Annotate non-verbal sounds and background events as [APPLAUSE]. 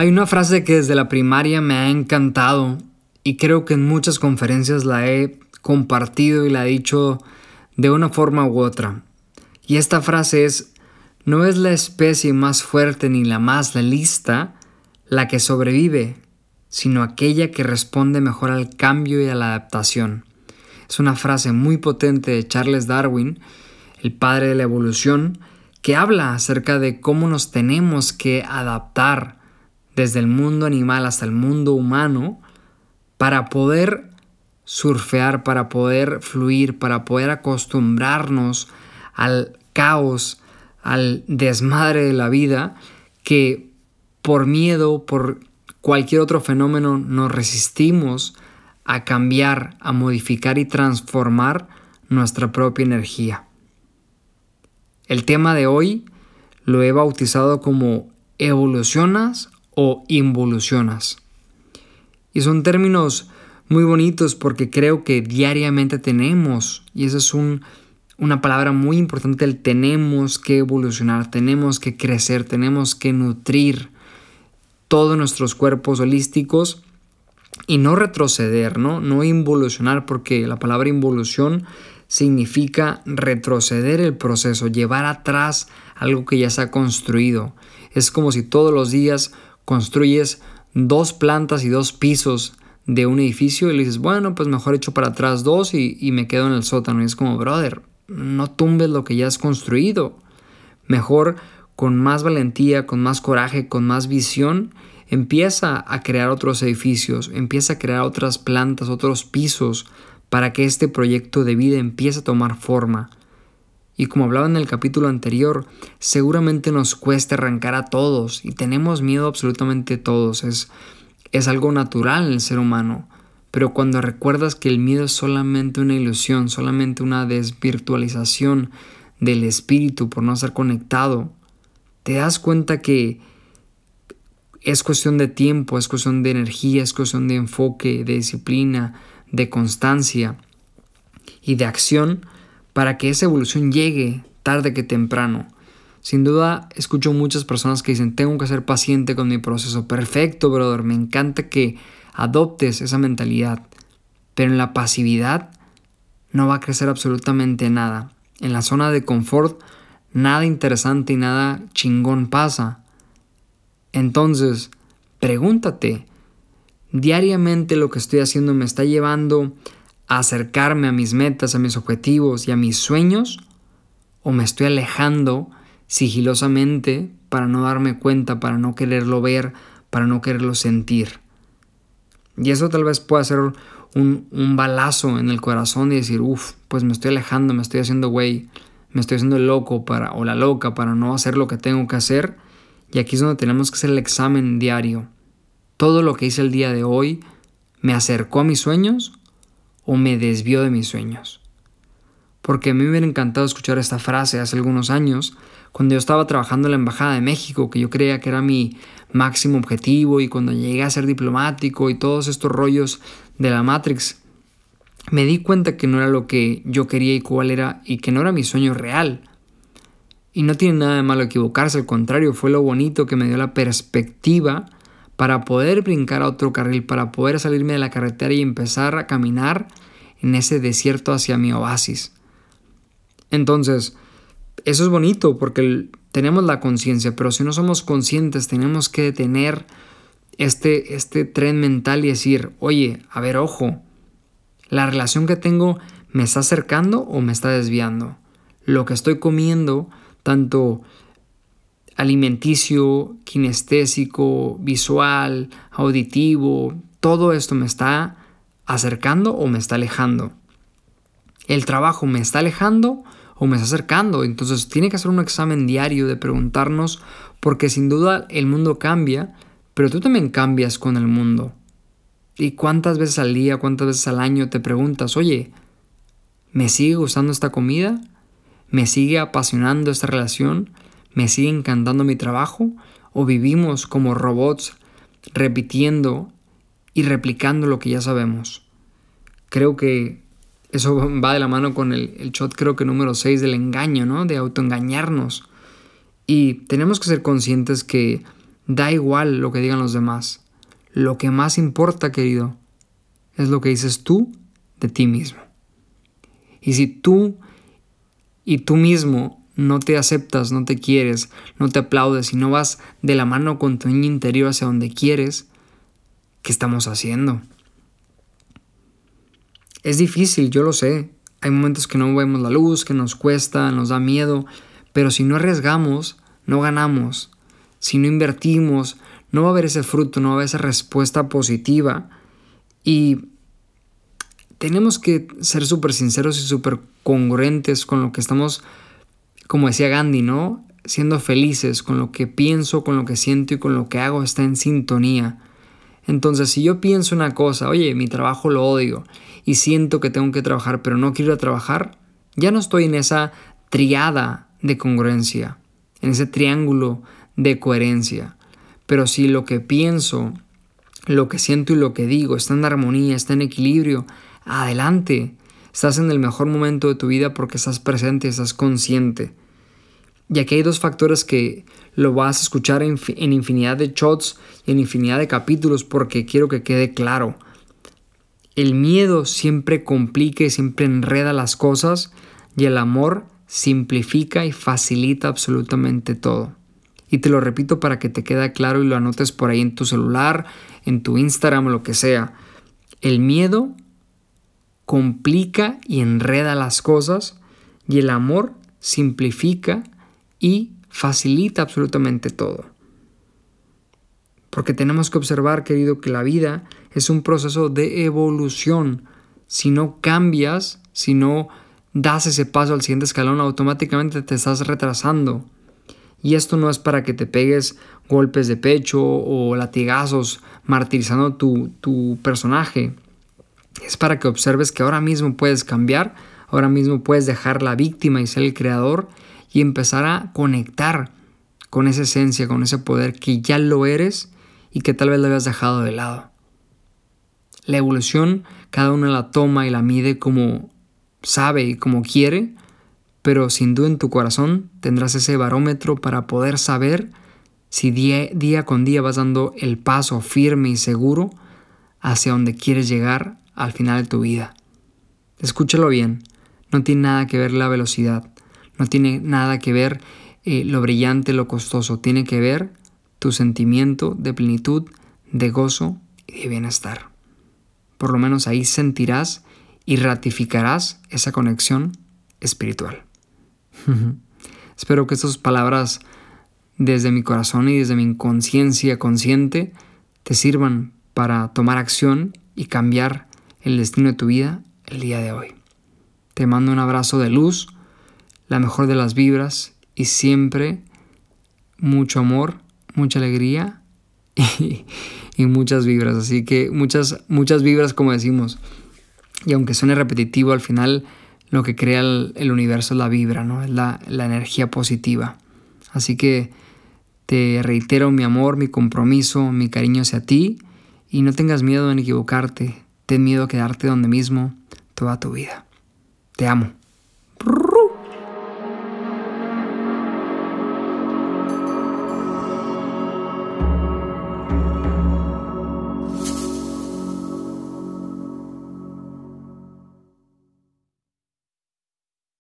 Hay una frase que desde la primaria me ha encantado y creo que en muchas conferencias la he compartido y la he dicho de una forma u otra. Y esta frase es, no es la especie más fuerte ni la más lista la que sobrevive, sino aquella que responde mejor al cambio y a la adaptación. Es una frase muy potente de Charles Darwin, el padre de la evolución, que habla acerca de cómo nos tenemos que adaptar desde el mundo animal hasta el mundo humano, para poder surfear, para poder fluir, para poder acostumbrarnos al caos, al desmadre de la vida, que por miedo, por cualquier otro fenómeno nos resistimos a cambiar, a modificar y transformar nuestra propia energía. El tema de hoy lo he bautizado como evolucionas o involucionas. Y son términos muy bonitos porque creo que diariamente tenemos, y esa es una palabra muy importante, el tenemos que evolucionar, tenemos que crecer, tenemos que nutrir todos nuestros cuerpos holísticos y no retroceder, ¿no? No involucionar porque la palabra involución significa retroceder el proceso, llevar atrás algo que ya se ha construido. Es como si todos los días construyes dos plantas y dos pisos de un edificio y le dices, bueno, pues mejor echo para atrás dos y, me quedo en el sótano. Y es como, brother, no tumbes lo que ya has construido. Mejor con más valentía, con más coraje, con más visión, empieza a crear otros edificios, empieza a crear otras plantas, otros pisos, para que este proyecto de vida empiece a tomar forma. Y como hablaba en el capítulo anterior, seguramente nos cuesta arrancar a todos y tenemos miedo absolutamente todos. Es, es algo natural en el ser humano. Pero cuando recuerdas que el miedo es solamente una ilusión, solamente una desvirtualización del espíritu por no ser conectado, te das cuenta que es cuestión de tiempo, es cuestión de energía, es cuestión de enfoque, de disciplina, de constancia y de acción para que esa evolución llegue tarde que temprano. Sin duda, escucho muchas personas que dicen, tengo que ser paciente con mi proceso. Perfecto, brother, me encanta que adoptes esa mentalidad. Pero en la pasividad no va a crecer absolutamente nada. En la zona de confort, nada interesante y nada chingón pasa. Entonces, pregúntate, diariamente lo que estoy haciendo me está llevando acercarme a mis metas, a mis objetivos y a mis sueños? ¿O me estoy alejando sigilosamente para no darme cuenta, para no quererlo ver, para no quererlo sentir? Y eso tal vez pueda ser un, un balazo en el corazón y decir, uff, pues me estoy alejando, me estoy haciendo güey, me estoy haciendo loco para, o la loca para no hacer lo que tengo que hacer. Y aquí es donde tenemos que hacer el examen diario. ¿Todo lo que hice el día de hoy me acercó a mis sueños o me desvió de mis sueños. Porque me hubiera encantado escuchar esta frase hace algunos años, cuando yo estaba trabajando en la Embajada de México, que yo creía que era mi máximo objetivo, y cuando llegué a ser diplomático y todos estos rollos de la Matrix, me di cuenta que no era lo que yo quería y cuál era, y que no era mi sueño real. Y no tiene nada de malo equivocarse, al contrario, fue lo bonito que me dio la perspectiva para poder brincar a otro carril, para poder salirme de la carretera y empezar a caminar en ese desierto hacia mi oasis. Entonces, eso es bonito porque tenemos la conciencia, pero si no somos conscientes tenemos que tener este, este tren mental y decir, oye, a ver, ojo, la relación que tengo me está acercando o me está desviando. Lo que estoy comiendo, tanto alimenticio, kinestésico, visual, auditivo, todo esto me está acercando o me está alejando. El trabajo me está alejando o me está acercando. Entonces tiene que hacer un examen diario de preguntarnos porque sin duda el mundo cambia, pero tú también cambias con el mundo. ¿Y cuántas veces al día, cuántas veces al año te preguntas, oye, ¿me sigue gustando esta comida? ¿Me sigue apasionando esta relación? ¿Me sigue encantando mi trabajo? ¿O vivimos como robots repitiendo y replicando lo que ya sabemos? Creo que eso [LAUGHS] va de la mano con el, el shot creo que número 6 del engaño, ¿no? De autoengañarnos. Y tenemos que ser conscientes que Da igual lo que digan los demás. Lo que más importa, querido, es lo que dices tú de ti mismo. Y si tú y tú mismo no te aceptas, no te quieres, no te aplaudes y no vas de la mano con tu niño interior hacia donde quieres, ¿qué estamos haciendo? Es difícil, yo lo sé. Hay momentos que no vemos la luz, que nos cuesta, nos da miedo, pero si no arriesgamos, no ganamos. Si no invertimos, no va a haber ese fruto, no va a haber esa respuesta positiva. Y tenemos que ser súper sinceros y súper congruentes con lo que estamos, como decía Gandhi, ¿no? Siendo felices con lo que pienso, con lo que siento y con lo que hago está en sintonía. Entonces, si yo pienso una cosa, oye, mi trabajo lo odio y siento que tengo que trabajar, pero no quiero trabajar, ya no estoy en esa triada de congruencia, en ese triángulo de coherencia. Pero si lo que pienso, lo que siento y lo que digo está en armonía, está en equilibrio, adelante. Estás en el mejor momento de tu vida porque estás presente, estás consciente. Y aquí hay dos factores que lo vas a escuchar en, infinidad de shots y en infinidad de capítulos porque quiero que quede claro. El miedo siempre complica y siempre enreda las cosas y el amor simplifica y facilita absolutamente todo. Y te lo repito para que te quede claro y lo anotes por ahí en tu celular, en tu Instagram lo que sea. El miedo complica y enreda las cosas y el amor simplifica y facilita absolutamente todo. Porque tenemos que observar, querido, que la vida es un proceso de evolución. Si no cambias, si no das ese paso al siguiente escalón, automáticamente te estás retrasando. Y esto no es para que te pegues golpes de pecho o latigazos martirizando tu, tu personaje. Es para que observes que ahora mismo puedes cambiar, ahora mismo puedes dejar la víctima y ser el creador y empezar a conectar con esa esencia, con ese poder que ya lo eres y que tal vez lo habías dejado de lado. La evolución cada uno la toma y la mide como sabe y como quiere, pero sin duda en tu corazón tendrás ese barómetro para poder saber si día, día con día vas dando el paso firme y seguro hacia donde quieres llegar al final de tu vida. Escúchalo bien, no tiene nada que ver la velocidad, no tiene nada que ver eh, lo brillante, lo costoso. Tiene que ver tu sentimiento de plenitud, de gozo y de bienestar. Por lo menos ahí sentirás y ratificarás esa conexión espiritual. [LAUGHS] Espero que estas palabras desde mi corazón y desde mi inconsciencia consciente te sirvan para tomar acción y cambiar el destino de tu vida el día de hoy. Te mando un abrazo de luz la mejor de las vibras y siempre mucho amor, mucha alegría [LAUGHS] y, muchas vibras. Así que muchas, muchas vibras como decimos. Y aunque suene repetitivo, al final lo que crea el, universo es la vibra, ¿no? Es la, la energía positiva. Así que te reitero mi amor, mi compromiso, mi cariño hacia ti y no tengas miedo en equivocarte. Ten miedo a quedarte donde mismo toda tu vida. Te amo.